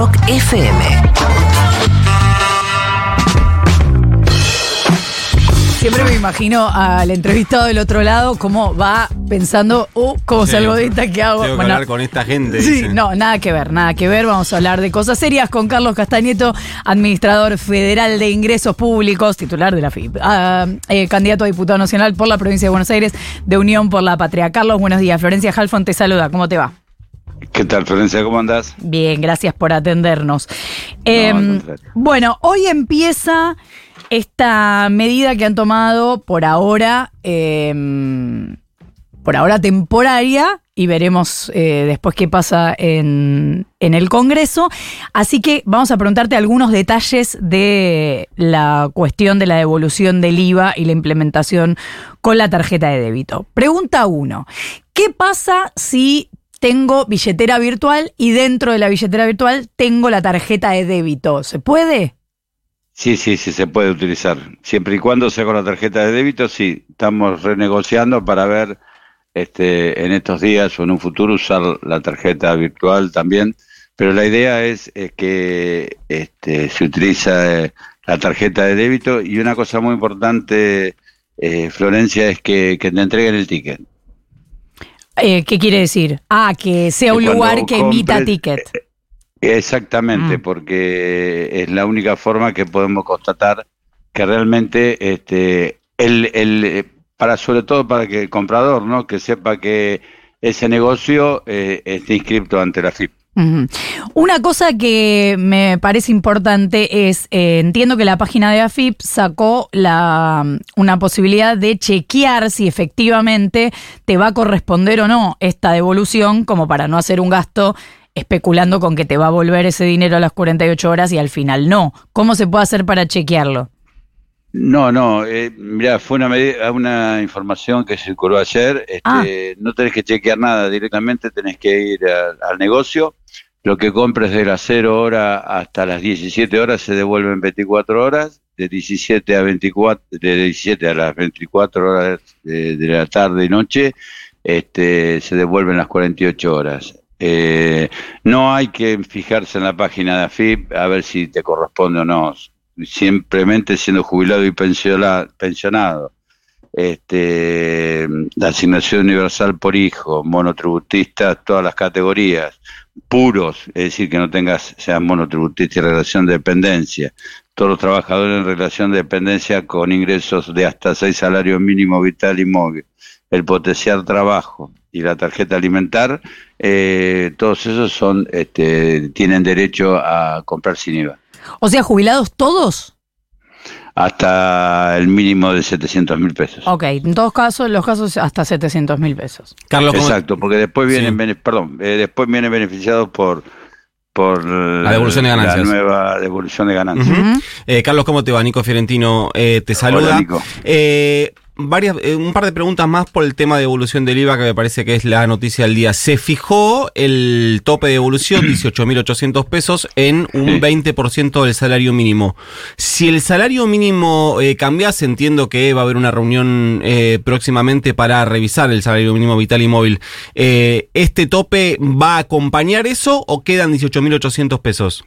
Rock FM. Siempre me imagino al entrevistado del otro lado cómo va pensando, uh, ¿cómo Sí. salgo de esta? ¿Qué hago? Tengo que Bueno, hablar con esta gente. Sí, dice. no, nada que ver, nada que ver. Vamos a hablar de cosas serias con Carlos Castañeto, administrador federal de ingresos públicos, titular de la FIP, ah, eh, candidato a diputado nacional por la provincia de Buenos Aires, de Unión por la Patria. Carlos, buenos días. Florencia Halfon te saluda. ¿Cómo te va? ¿Qué tal, Florencia? ¿Cómo andás? Bien, gracias por atendernos. Eh, contrario. bueno, hoy empieza esta medida que han tomado por ahora, eh, por ahora temporaria, y veremos eh, después qué pasa en, en el Congreso. Así que vamos a preguntarte algunos detalles de la cuestión de la devolución del IVA y la implementación con la tarjeta de débito. Pregunta uno, ¿qué pasa si tengo billetera virtual y dentro de la billetera virtual tengo la tarjeta de débito? ¿Se puede? Sí, sí, sí, se puede utilizar. Siempre y cuando sea con la tarjeta de débito, sí. Estamos renegociando para ver este, en estos días o en un futuro usar la tarjeta virtual también. Pero la idea es, eh, que este, se utiliza eh, la tarjeta de débito y una cosa muy importante, eh, Florencia, es que, que te entreguen el ticket. Eh, ¿Qué quiere decir? Ah, que sea un lugar que emita compres- ticket. Exactamente, Mm. porque es la única forma que podemos constatar que realmente este el, el eh, para sobre todo para que el comprador, ¿no? que sepa que ese negocio eh, esté inscrito ante la FIP. Una cosa que me parece importante es, eh, entiendo que la página de AFIP sacó la, una posibilidad de chequear si efectivamente te va a corresponder o no esta devolución, como para no hacer un gasto especulando con que te va a volver ese dinero a las 48 horas y al final no. ¿Cómo se puede hacer para chequearlo? No, no, eh, mira, fue una, medida- una información que circuló ayer. Este, Ah. No tenés que chequear nada directamente, tenés que ir a- al negocio. Lo que compres de las 0 horas hasta las 17 horas se devuelve en 24 horas. De 17 a 24, de 17 a las 24 horas de, la tarde y noche, este, se devuelven las 48 horas. Eh, no hay que fijarse en la página de AFIP a ver si te corresponde o no simplemente siendo jubilado y pensiona- pensionado, este, la asignación universal por hijo, monotributista, todas las categorías, puros, es decir, que no tengas, seas monotributista y relación de dependencia, todos los trabajadores en relación de dependencia con ingresos de hasta seis salarios mínimos vital y móvil, el potenciar trabajo y la tarjeta alimentar, eh, todos esos son, este, tienen derecho a comprar sin IVA. O sea, jubilados todos. Hasta el mínimo de 700 mil pesos. Ok, en todos casos, los casos hasta 700 mil pesos. Carlos, ¿cómo- Exacto, porque después vienen, Sí. perdón, eh, después vienen beneficiados por por La devolución de ganancias. La nueva devolución de ganancias. Eh, Carlos, ¿cómo te va? Nico Fiorentino eh, te saluda. Hola, Nico. Eh, varias, eh, un par de preguntas más por el tema de devolución del IVA, que me parece que es la noticia del día. Se fijó el tope de devolución, 18.800 pesos, en un Sí. 20% del salario mínimo. Si el salario mínimo eh, cambiase, entiendo que va a haber una reunión eh, próximamente para revisar el salario mínimo vital y móvil. Eh, ¿Este tope va a acompañar eso o quedan 18.800 pesos?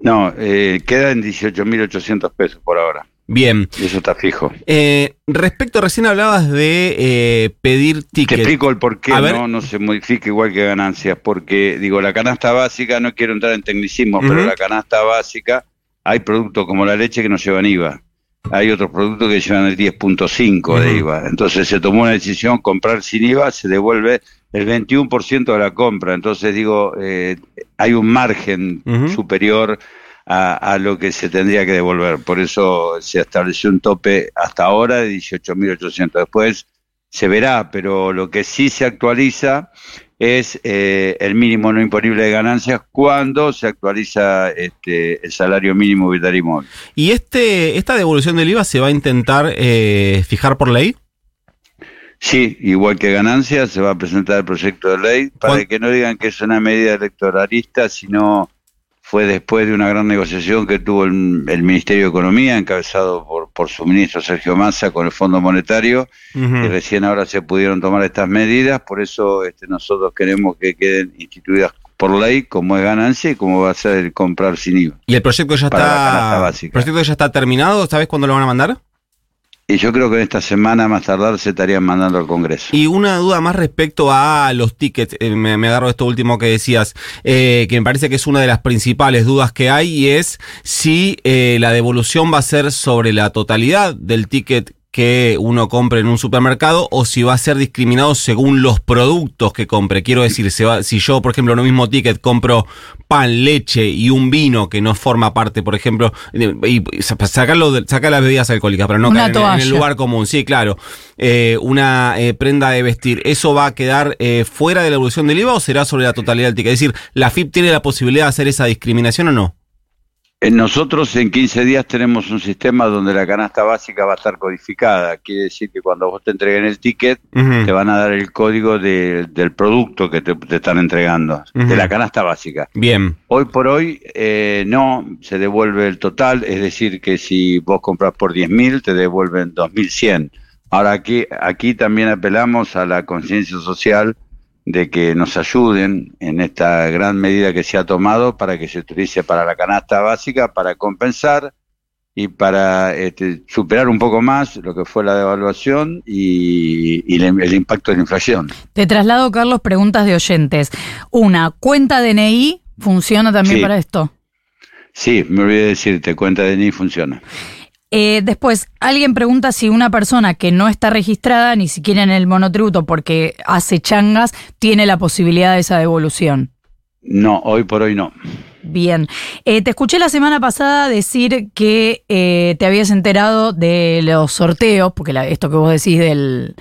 No, eh, queda en 18.800 pesos por ahora. Bien. Y eso está fijo. Eh, respecto, recién hablabas de eh, pedir Te ticket. explico el por qué no, no se modifica igual que ganancias, porque digo, la canasta básica, no quiero entrar en tecnicismo, pero la canasta básica, hay productos como la leche que no llevan IVA. Hay otros productos que llevan el 10.5 de Ujú. IVA. Entonces se tomó una decisión, comprar sin IVA, se devuelve el 21% de la compra. Entonces digo, eh, hay un margen superior a, a lo que se tendría que devolver. Por eso se estableció un tope hasta ahora de 18.800. Después se verá, pero lo que sí se actualiza es eh, el mínimo no imponible de ganancias cuando se actualiza este, el salario mínimo vital y móvil. ¿Y este, esta devolución del IVA se va a intentar eh, fijar por ley? Sí, igual que ganancias, se va a presentar el proyecto de ley para ¿Cuán- que no digan que es una medida electoralista, sino fue después de una gran negociación que tuvo el, el Ministerio de Economía, encabezado por, por su ministro Sergio Massa con el Fondo Monetario, y recién ahora se pudieron tomar estas medidas, por eso este, nosotros queremos que queden instituidas por ley como es ganancia y como va a ser comprar sin IVA. ¿Y el proyecto ya está, el proyecto ya está terminado? ¿Sabes cuándo lo van a mandar? Y yo creo que en esta semana más tardar se estarían mandando al Congreso. Y una duda más respecto a los tickets, eh, me, agarro esto último que decías, eh, que me parece que es una de las principales dudas que hay y es si eh, la devolución va a ser sobre la totalidad del ticket que uno compre en un supermercado o si va a ser discriminado según los productos que compre. Quiero decir, si yo, por ejemplo, en un mismo ticket compro pan, leche y un vino que no forma parte, por ejemplo, y sacarlo de, sacar las bebidas alcohólicas, pero no caer en, el lugar común. Sí, claro. Eh, una eh, prenda de vestir, ¿eso va a quedar eh, fuera de la evolución del IVA o será sobre la totalidad del ticket? Es decir, ¿la FIP tiene la posibilidad de hacer esa discriminación o no? Nosotros en 15 días tenemos un sistema donde la canasta básica va a estar codificada. Quiere decir que cuando vos te entreguen el ticket, te van a dar el código del producto que te, están entregando, de la canasta básica. Bien. Hoy por hoy eh, no, se devuelve el total, es decir, que si vos compras por 10.000, te devuelven 2.100. Ahora aquí, aquí también apelamos a la conciencia social de que nos ayuden en esta gran medida que se ha tomado para que se utilice para la canasta básica, para compensar y para este, superar un poco más lo que fue la devaluación y, el, impacto de la inflación. Te traslado, Carlos, preguntas de oyentes. Una, ¿cuenta DNI funciona también para esto? Sí, me olvidé decirte, cuenta DNI funciona. Eh, después, alguien pregunta si una persona que no está registrada ni siquiera en el monotributo porque hace changas tiene la posibilidad de esa devolución. No, hoy por hoy no. Bien. Eh, te escuché la semana pasada decir que eh, te habías enterado de los sorteos, porque esto que vos decís del,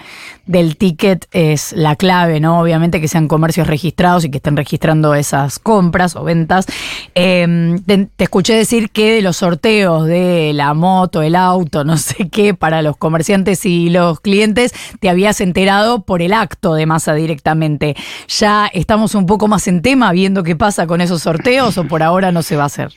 del ticket es la clave, ¿no? Obviamente que sean comercios registrados y que estén registrando esas compras o ventas. Em, te, escuché decir que de los sorteos de la moto, el auto, no sé qué, para los comerciantes y los clientes, te habías enterado por el acto de masa directamente. ¿Ya estamos un poco más en tema viendo qué pasa con esos sorteos o por ahora no se va a hacer?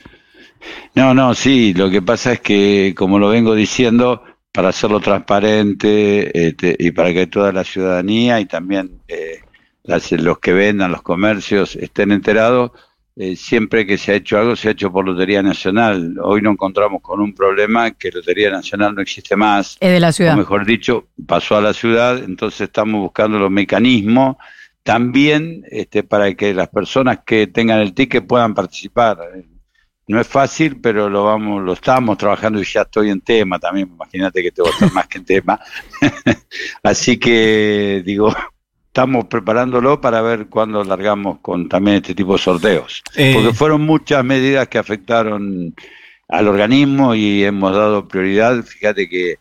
No, no, sí, lo que pasa es que, como lo vengo diciendo, para hacerlo transparente este, y para que toda la ciudadanía y también eh, los que vendan, los comercios estén enterados, eh, siempre que se ha hecho algo se ha hecho por Lotería Nacional. Hoy nos encontramos con un problema que Lotería Nacional no existe más. Es de la ciudad. O mejor dicho, pasó a la ciudad, entonces estamos buscando los mecanismos también este, para que las personas que tengan el ticket puedan participar. No es fácil, pero lo vamos, lo estamos trabajando y ya estoy en tema también. Imagínate que tengo que estar más que en tema. Así que digo, estamos preparándolo para ver cuándo largamos con también este tipo de sorteos. Eh. Porque fueron muchas medidas que afectaron al organismo y hemos dado prioridad. Fíjate que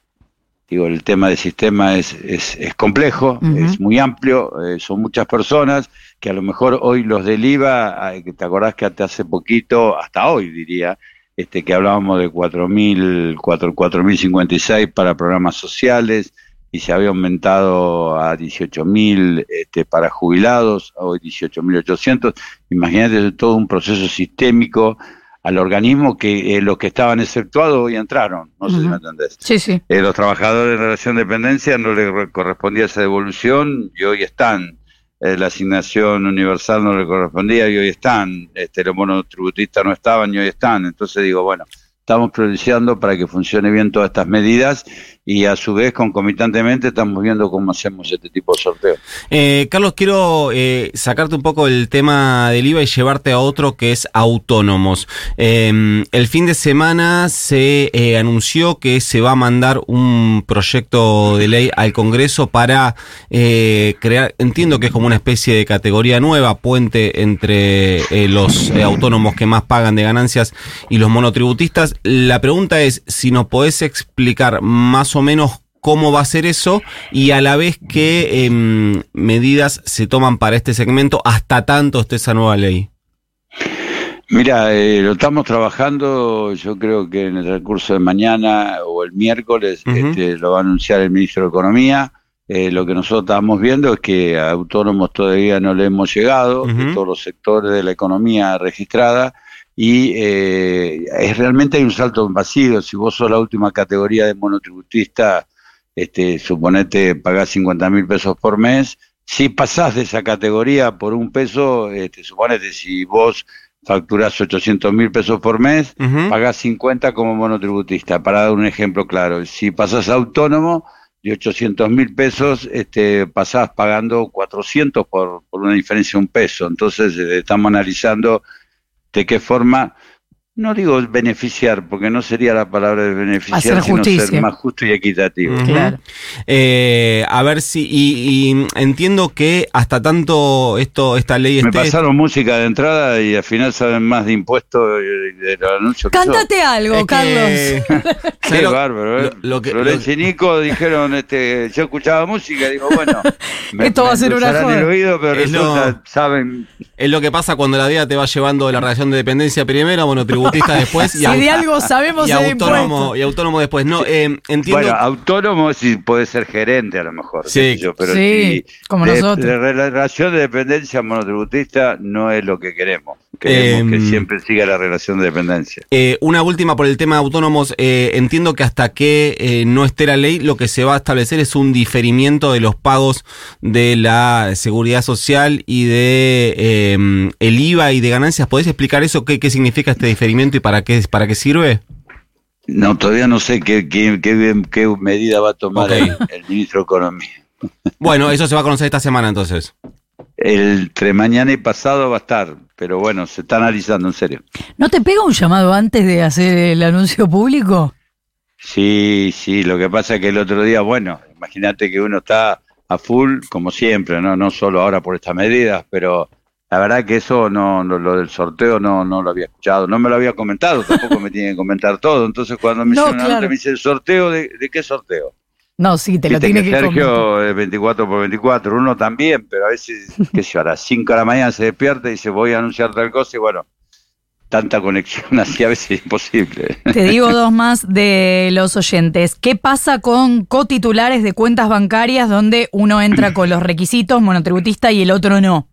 digo el tema del sistema es, es, es complejo, es muy amplio, eh, son muchas personas que a lo mejor hoy los del IVA, te acordás que hasta hace poquito, hasta hoy diría, este que hablábamos de 4.000, 4.056 para programas sociales y se había aumentado a 18.000 este, para jubilados, hoy 18.800. Imagínate todo un proceso sistémico al organismo que eh, los que estaban exceptuados hoy entraron. No sé si me entendés. Sí, sí. Eh, los trabajadores en relación de dependencia no les correspondía esa devolución y hoy están. Eh, la asignación universal no le correspondía y hoy están, este, los monotributistas no estaban y hoy están. Entonces digo, bueno, estamos priorizando para que funcione bien todas estas medidas y a su vez concomitantemente estamos viendo cómo hacemos este tipo de sorteo. Eh, Carlos, quiero eh, sacarte un poco el tema del IVA y llevarte a otro que es autónomos. Em, el fin de semana se eh, anunció que se va a mandar un proyecto de ley al Congreso para crear, entiendo que es como una especie de categoría nueva, puente entre los autónomos que más pagan de ganancias y los monotributistas. La pregunta es si nos podés explicar más o menos cómo va a ser eso y a la vez qué em, medidas se toman para este segmento hasta tanto esté esa nueva ley. Mira, eh, lo estamos trabajando, yo creo que en el recurso de mañana o el miércoles este, lo va a anunciar el ministro de Economía. Eh, lo que nosotros estamos viendo es que a autónomos todavía no le hemos llegado, de todos los sectores de la economía registrada, y eh, es realmente hay un salto vacío. Si vos sos la última categoría de monotributista, este, suponete pagás 50 mil pesos por mes, Si pasás de esa categoría por un peso, este, suponete, si vos facturás 800 mil pesos por mes, Ujú. pagás 50 como monotributista, para dar un ejemplo claro. Si pasás a autónomo, de 800 mil pesos, este, pasás pagando 400 por, por una diferencia de un peso. Entonces, eh, estamos analizando qué forma, no digo beneficiar, porque no sería la palabra de beneficiar, Hacer sino justicia. ser más justo y equitativo. Claro. Eh, a ver si. Y, y entiendo que hasta tanto esto esta ley Me esté. pasaron música de entrada y al final saben más de impuestos y de los anuncios que. Cántate algo, Es que- Carlos. ¿Sabes Qué lo- bárbaro, ¿eh? lo- lo que- Florencia y Nico dijeron, este, yo escuchaba música y digo, bueno, Esto va a ser una el oído, pero Es lo- resulta, saben, Es lo que pasa cuando la vida te va llevando de la relación de dependencia primero, después y, Si de algo sabemos y de autónomo, y autónomo después. No, eh, entiendo. bueno, autónomo sí puede ser gerente a lo mejor, Sí. yo, pero Sí, si como de, nosotros. de relación de dependencia monotributista no es lo que queremos. Queremos Em, que siempre siga la relación de dependencia. Eh, una última por el tema de autónomos. Eh, entiendo que hasta que eh, no esté la ley, lo que se va a establecer es un diferimiento de los pagos de la seguridad social y de eh, el IVA y de ganancias. ¿Podés explicar eso? ¿Qué, qué significa este diferimiento y para qué, para qué sirve? No, todavía no sé qué, qué, qué- medida va a tomar el, el ministro de Economía. Bueno, eso se va a conocer esta semana entonces. Entre mañana y pasado va a estar, pero bueno, se está analizando en serio. ¿No te pega un llamado antes de hacer el anuncio público? Sí, sí, lo que pasa es que el otro día, bueno, imagínate que uno está a full, como siempre, no, no solo ahora por estas medidas, pero la verdad que eso no, no- lo del sorteo no, no lo había escuchado, no me lo había comentado, tampoco me tiene que comentar todo. Entonces cuando me No, hicieron claro. me dice el sorteo, ¿de, de qué sorteo? No, sí, te lo tiene que que. Sergio es 24 por 24, uno también, pero a veces, qué sé yo, a las 5 de la mañana se despierta y dice voy a anunciar tal cosa y bueno, tanta conexión así a veces es imposible. Te digo dos más de los oyentes. ¿Qué pasa con cotitulares de cuentas bancarias donde uno entra con los requisitos monotributista y el otro no?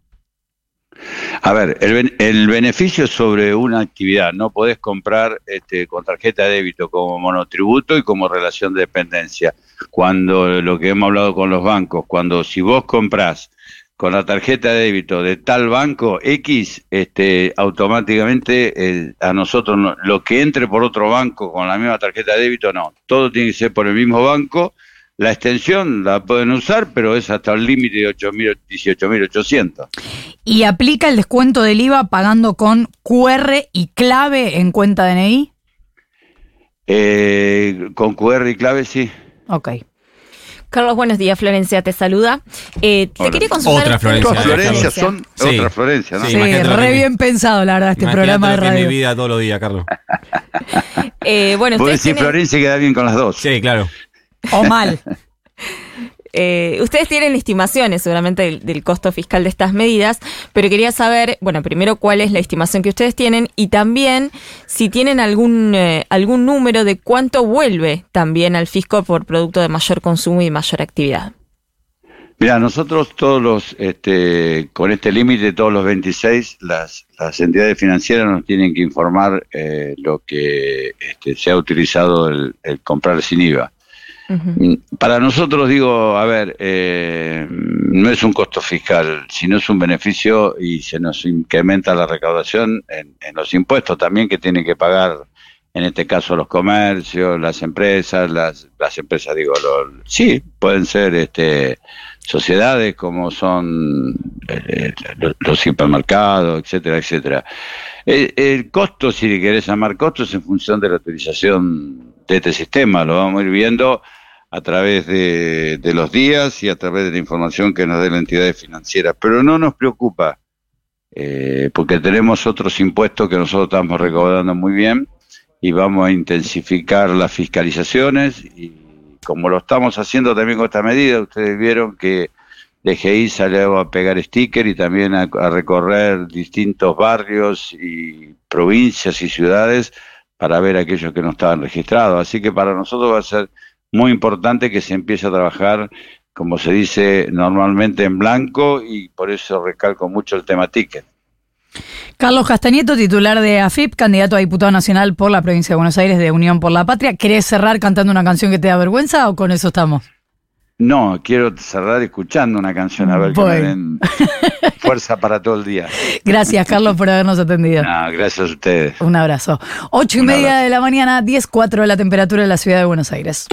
A ver, el, el beneficio sobre una actividad. No podés comprar este, con tarjeta de débito como monotributo y como relación de dependencia. Cuando lo que hemos hablado con los bancos, cuando si vos comprás con la tarjeta de débito de tal banco X, este, automáticamente a nosotros no- lo que entre por otro banco con la misma tarjeta de débito no. Todo tiene que ser por el mismo banco. La extensión la pueden usar, pero es hasta el límite de 8.000, 18.800. ¿Y aplica el descuento del IVA pagando con QR y clave en cuenta DNI? Eh, con QR y clave, sí. Ok. Carlos, buenos días. Florencia te saluda. Eh, te Hola. quería consultar. Otra Florencia, son Sí. otra Florencia, ¿no? Sí, re que- bien pensado, la verdad, este Imagínate programa de lo que es mi radio. vida todos los días, Carlos. Eh, bueno, Vos decís tienen, Florencia queda bien con las dos. Sí, claro. O mal. eh, ustedes tienen estimaciones seguramente del, del costo fiscal de estas medidas, pero quería saber, bueno, primero cuál es la estimación que ustedes tienen y también si tienen algún, eh, algún número de cuánto vuelve también al fisco por producto de mayor consumo y mayor actividad. Mira, nosotros todos los, este, con este límite, todos los 26, las, las entidades financieras nos tienen que informar eh, lo que este, se ha utilizado el, el comprar sin IVA. Para nosotros, digo, a ver, eh, no es un costo fiscal, sino es un beneficio y se nos incrementa la recaudación en, en los impuestos también que tienen que pagar, en este caso, los comercios, las empresas, las, las empresas, digo, los, sí, pueden ser este, sociedades como son eh, los, supermercados, etcétera, etcétera. El, costo, si querés llamar costo, es en función de la utilización de este sistema, lo vamos a ir viendo a través de, de los días y a través de la información que nos dé la entidad financiera. Pero no nos preocupa, eh, porque tenemos otros impuestos que nosotros estamos recaudando muy bien y vamos a intensificar las fiscalizaciones y como lo estamos haciendo también con esta medida, ustedes vieron que DGI salió a pegar sticker y también a, a recorrer distintos barrios y provincias y ciudades para ver aquellos que no estaban registrados. Así que para nosotros va a ser muy importante que se empiece a trabajar, como se dice normalmente, en blanco y por eso recalco mucho el tema ticket. Carlos Castañeto, titular de AFIP, candidato a diputado nacional por la provincia de Buenos Aires de Unión por la Patria. ¿Querés cerrar cantando una canción que te da vergüenza o con eso estamos? No, quiero cerrar escuchando una canción, a ver que me den fuerza para todo el día. Gracias, Carlos, por habernos atendido. No, gracias a ustedes. Un abrazo. Ocho y Un media abrazo. de la mañana, 10.04 la temperatura de la ciudad de Buenos Aires.